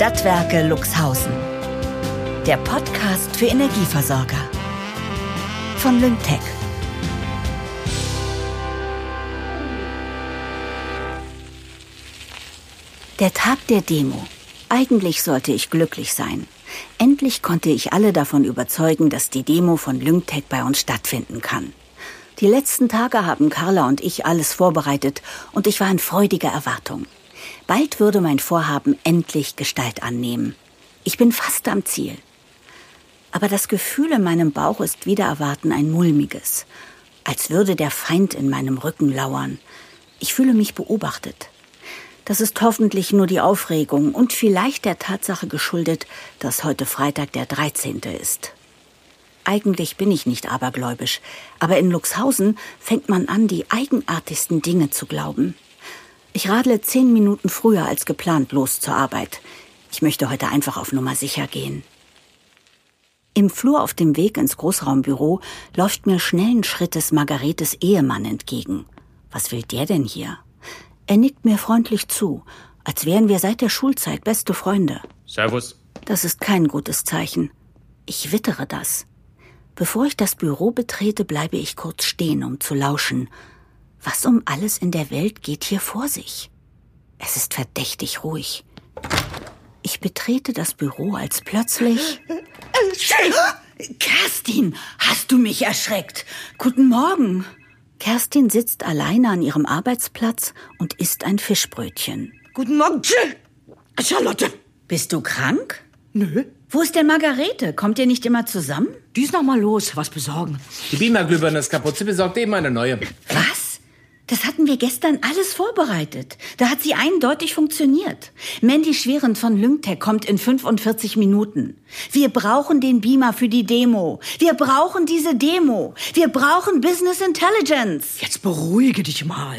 Stadtwerke Luxhausen. Der Podcast für Energieversorger. Von Lyngtech. Der Tag der Demo. Eigentlich sollte ich glücklich sein. Endlich konnte ich alle davon überzeugen, dass die Demo von Lyngtech bei uns stattfinden kann. Die letzten Tage haben Carla und ich alles vorbereitet und ich war in freudiger Erwartung. Bald würde mein Vorhaben endlich Gestalt annehmen. Ich bin fast am Ziel. Aber das Gefühl in meinem Bauch ist wieder erwarten ein mulmiges, als würde der Feind in meinem Rücken lauern. Ich fühle mich beobachtet. Das ist hoffentlich nur die Aufregung und vielleicht der Tatsache geschuldet, dass heute Freitag der 13. ist. Eigentlich bin ich nicht abergläubisch, aber in Luxhausen fängt man an, die eigenartigsten Dinge zu glauben. Ich radle zehn Minuten früher als geplant los zur Arbeit. Ich möchte heute einfach auf Nummer sicher gehen. Im Flur auf dem Weg ins Großraumbüro läuft mir schnellen Schrittes Margaretes Ehemann entgegen. Was will der denn hier? Er nickt mir freundlich zu, als wären wir seit der Schulzeit beste Freunde. Servus. Das ist kein gutes Zeichen. Ich wittere das. Bevor ich das Büro betrete, bleibe ich kurz stehen, um zu lauschen. Was um alles in der Welt geht hier vor sich? Es ist verdächtig ruhig. Ich betrete das Büro, als plötzlich. Kerstin, hast du mich erschreckt? Guten Morgen. Kerstin sitzt alleine an ihrem Arbeitsplatz und isst ein Fischbrötchen. Guten Morgen, Charlotte. Bist du krank? Nö. Wo ist denn Margarete? Kommt ihr nicht immer zusammen? Die ist noch mal los, was besorgen. Die Beamerglühbirne ist kaputt. Sie besorgt eben eine neue. Was? Das hatten wir gestern alles vorbereitet. Da hat sie eindeutig funktioniert. Mandy Schwerend von Lyngtech kommt in 45 Minuten. Wir brauchen den Beamer für die Demo. Wir brauchen diese Demo. Wir brauchen Business Intelligence. Jetzt beruhige dich mal.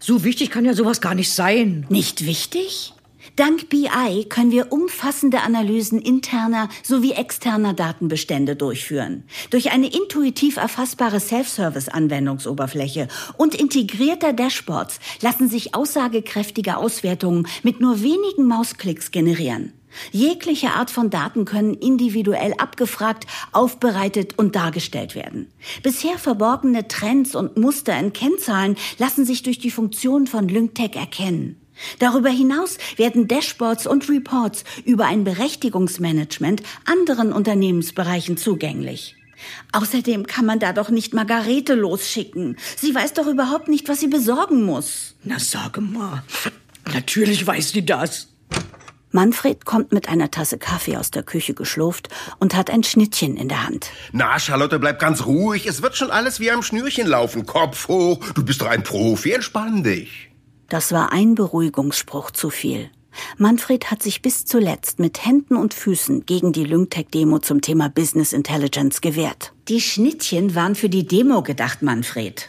So wichtig kann ja sowas gar nicht sein. Nicht wichtig? Dank BI können wir umfassende Analysen interner sowie externer Datenbestände durchführen. Durch eine intuitiv erfassbare Self-Service-Anwendungsoberfläche und integrierter Dashboards lassen sich aussagekräftige Auswertungen mit nur wenigen Mausklicks generieren. Jegliche Art von Daten können individuell abgefragt, aufbereitet und dargestellt werden. Bisher verborgene Trends und Muster in Kennzahlen lassen sich durch die Funktion von LyncTech erkennen. Darüber hinaus werden Dashboards und Reports über ein Berechtigungsmanagement anderen Unternehmensbereichen zugänglich. Außerdem kann man da doch nicht Margarete losschicken. Sie weiß doch überhaupt nicht, was sie besorgen muss. Na sage mal, natürlich weiß sie das. Manfred kommt mit einer Tasse Kaffee aus der Küche geschlurft und hat ein Schnittchen in der Hand. Na, Charlotte, bleib ganz ruhig. Es wird schon alles wie am Schnürchen laufen. Kopf hoch. Du bist doch ein Profi. Entspann dich. Das war ein Beruhigungsspruch zu viel. Manfred hat sich bis zuletzt mit Händen und Füßen gegen die Lyngtech-Demo zum Thema Business Intelligence gewehrt. Die Schnittchen waren für die Demo gedacht, Manfred.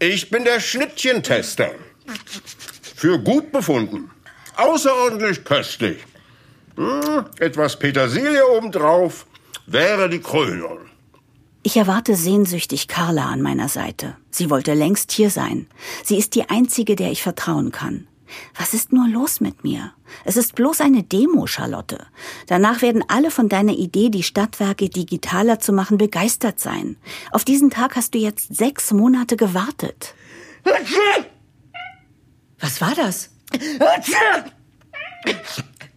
Ich bin der Schnittchentester. Für gut befunden. Außerordentlich köstlich. Hm, etwas Petersilie obendrauf wäre die Krönung. Ich erwarte sehnsüchtig Carla an meiner Seite. Sie wollte längst hier sein. Sie ist die einzige, der ich vertrauen kann. Was ist nur los mit mir? Es ist bloß eine Demo, Charlotte. Danach werden alle von deiner Idee, die Stadtwerke digitaler zu machen, begeistert sein. Auf diesen Tag hast du jetzt sechs Monate gewartet. Was war das?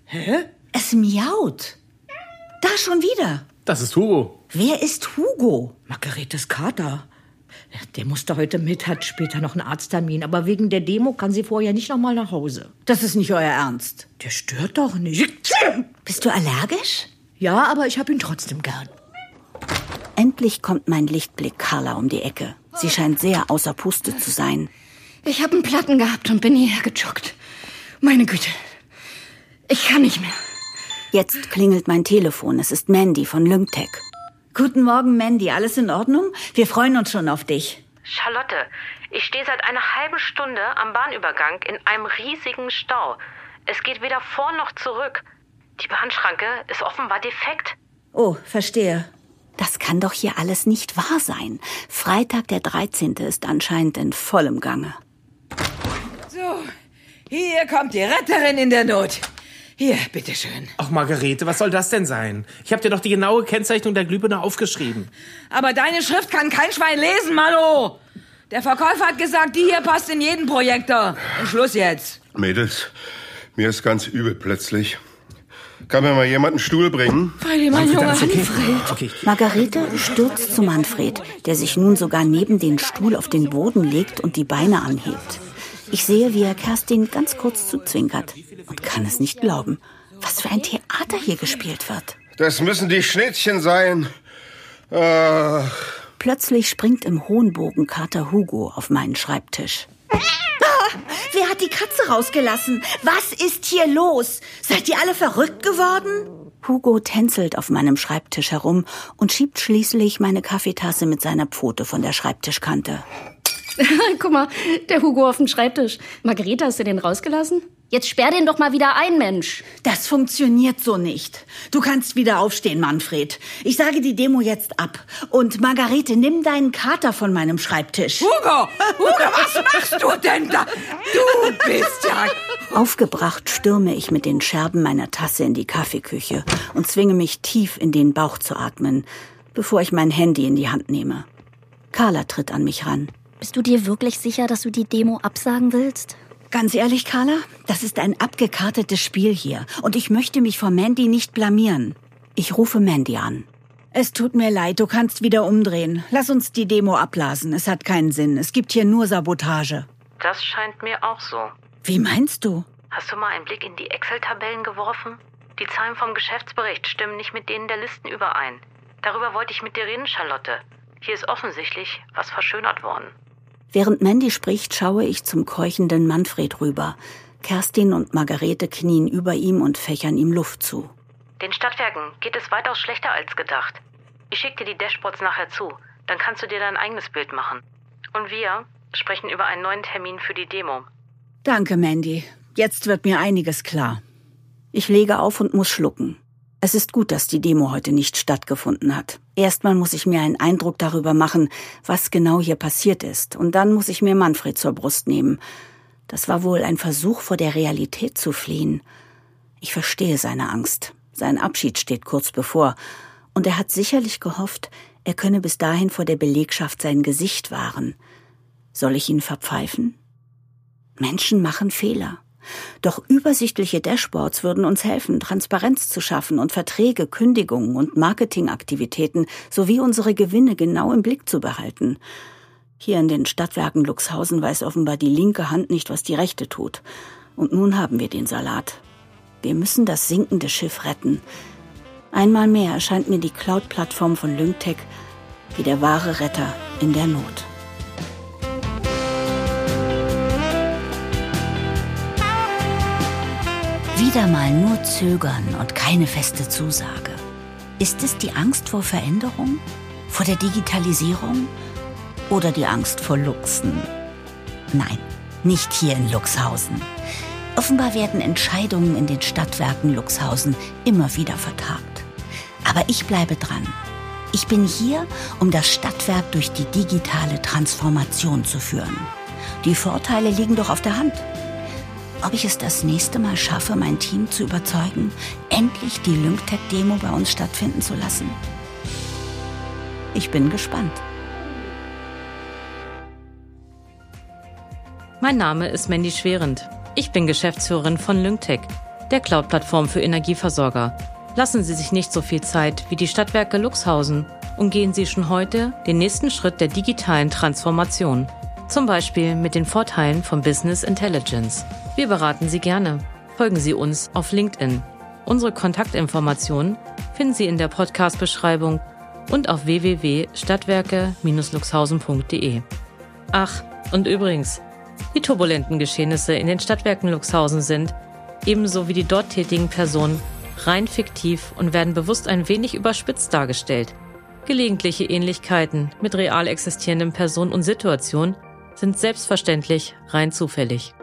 Hä? Es miaut. Da schon wieder. Das ist Hugo. Wer ist Hugo? Margaretes Kater. Der musste heute mit, hat später noch einen Arzttermin. Aber wegen der Demo kann sie vorher nicht noch mal nach Hause. Das ist nicht euer Ernst. Der stört doch nicht. Bist du allergisch? Ja, aber ich hab ihn trotzdem gern. Endlich kommt mein Lichtblick Carla um die Ecke. Sie scheint sehr außer Puste zu sein. Ich habe einen Platten gehabt und bin hierher gejoggt. Meine Güte. Ich kann nicht mehr. Jetzt klingelt mein Telefon. Es ist Mandy von Lyngtech. Guten Morgen, Mandy. Alles in Ordnung? Wir freuen uns schon auf dich. Charlotte, ich stehe seit einer halben Stunde am Bahnübergang in einem riesigen Stau. Es geht weder vor noch zurück. Die Bahnschranke ist offenbar defekt. Oh, verstehe. Das kann doch hier alles nicht wahr sein. Freitag der 13. ist anscheinend in vollem Gange. So, hier kommt die Retterin in der Not. Hier, bitteschön. Ach, Margarete, was soll das denn sein? Ich habe dir doch die genaue Kennzeichnung der Glühbirne aufgeschrieben. Aber deine Schrift kann kein Schwein lesen, Mano. Der Verkäufer hat gesagt, die hier passt in jeden Projektor. Und Schluss jetzt. Mädels, mir ist ganz übel plötzlich. Kann mir mal jemand einen Stuhl bringen? Freddy, mein Junge? Manfred. Okay. Margarete stürzt zu Manfred, der sich nun sogar neben den Stuhl auf den Boden legt und die Beine anhebt. Ich sehe, wie er Kerstin ganz kurz zuzwinkert und kann es nicht glauben. Was für ein Theater hier gespielt wird. Das müssen die Schnittchen sein. Äh, Plötzlich springt im hohen Bogen Kater Hugo auf meinen Schreibtisch. Wer hat die Katze rausgelassen? Was ist hier los? Seid ihr alle verrückt geworden? Hugo tänzelt auf meinem Schreibtisch herum und schiebt schließlich meine Kaffeetasse mit seiner Pfote von der Schreibtischkante. Guck mal, der Hugo auf dem Schreibtisch. Margarete, hast du den rausgelassen? Jetzt sperr den doch mal wieder ein, Mensch. Das funktioniert so nicht. Du kannst wieder aufstehen, Manfred. Ich sage die Demo jetzt ab. Und Margarete, nimm deinen Kater von meinem Schreibtisch. Hugo! Hugo, was machst du denn da? Du bist ja... Aufgebracht stürme ich mit den Scherben meiner Tasse in die Kaffeeküche und zwinge mich tief in den Bauch zu atmen, bevor ich mein Handy in die Hand nehme. Carla tritt an mich ran. Bist du dir wirklich sicher, dass du die Demo absagen willst? Ganz ehrlich, Carla, das ist ein abgekartetes Spiel hier. Und ich möchte mich vor Mandy nicht blamieren. Ich rufe Mandy an. Es tut mir leid, du kannst wieder umdrehen. Lass uns die Demo abblasen. Es hat keinen Sinn. Es gibt hier nur Sabotage. Das scheint mir auch so. Wie meinst du? Hast du mal einen Blick in die Excel-Tabellen geworfen? Die Zahlen vom Geschäftsbericht stimmen nicht mit denen der Listen überein. Darüber wollte ich mit dir reden, Charlotte. Hier ist offensichtlich was verschönert worden. Während Mandy spricht, schaue ich zum keuchenden Manfred rüber. Kerstin und Margarete knien über ihm und fächern ihm Luft zu. Den Stadtwerken geht es weitaus schlechter als gedacht. Ich schicke dir die Dashboards nachher zu. Dann kannst du dir dein eigenes Bild machen. Und wir sprechen über einen neuen Termin für die Demo. Danke, Mandy. Jetzt wird mir einiges klar. Ich lege auf und muss schlucken. Es ist gut, dass die Demo heute nicht stattgefunden hat. Erstmal muss ich mir einen Eindruck darüber machen, was genau hier passiert ist, und dann muss ich mir Manfred zur Brust nehmen. Das war wohl ein Versuch, vor der Realität zu fliehen. Ich verstehe seine Angst. Sein Abschied steht kurz bevor, und er hat sicherlich gehofft, er könne bis dahin vor der Belegschaft sein Gesicht wahren. Soll ich ihn verpfeifen? Menschen machen Fehler. Doch übersichtliche Dashboards würden uns helfen, Transparenz zu schaffen und Verträge, Kündigungen und Marketingaktivitäten sowie unsere Gewinne genau im Blick zu behalten. Hier in den Stadtwerken Luxhausen weiß offenbar die linke Hand nicht, was die rechte tut. Und nun haben wir den Salat. Wir müssen das sinkende Schiff retten. Einmal mehr erscheint mir die Cloud-Plattform von Lyngtech wie der wahre Retter in der Not. Wieder mal nur zögern und keine feste Zusage. Ist es die Angst vor Veränderung? Vor der Digitalisierung? Oder die Angst vor Luchsen? Nein, nicht hier in Luxhausen. Offenbar werden Entscheidungen in den Stadtwerken Luxhausen immer wieder vertagt. Aber ich bleibe dran. Ich bin hier, um das Stadtwerk durch die digitale Transformation zu führen. Die Vorteile liegen doch auf der Hand. Ob ich es das nächste Mal schaffe, mein Team zu überzeugen, endlich die Lyngtech-Demo bei uns stattfinden zu lassen? Ich bin gespannt. Mein Name ist Mandy Schwerend. Ich bin Geschäftsführerin von Lyngtech, der Cloud-Plattform für Energieversorger. Lassen Sie sich nicht so viel Zeit wie die Stadtwerke Luxhausen und gehen Sie schon heute den nächsten Schritt der digitalen Transformation. Zum Beispiel mit den Vorteilen von Business Intelligence. Wir beraten Sie gerne. Folgen Sie uns auf LinkedIn. Unsere Kontaktinformationen finden Sie in der Podcast-Beschreibung und auf www.stadtwerke-luxhausen.de. Ach, und übrigens, die turbulenten Geschehnisse in den Stadtwerken Luxhausen sind, ebenso wie die dort tätigen Personen, rein fiktiv und werden bewusst ein wenig überspitzt dargestellt. Gelegentliche Ähnlichkeiten mit real existierenden Personen und Situationen sind selbstverständlich rein zufällig.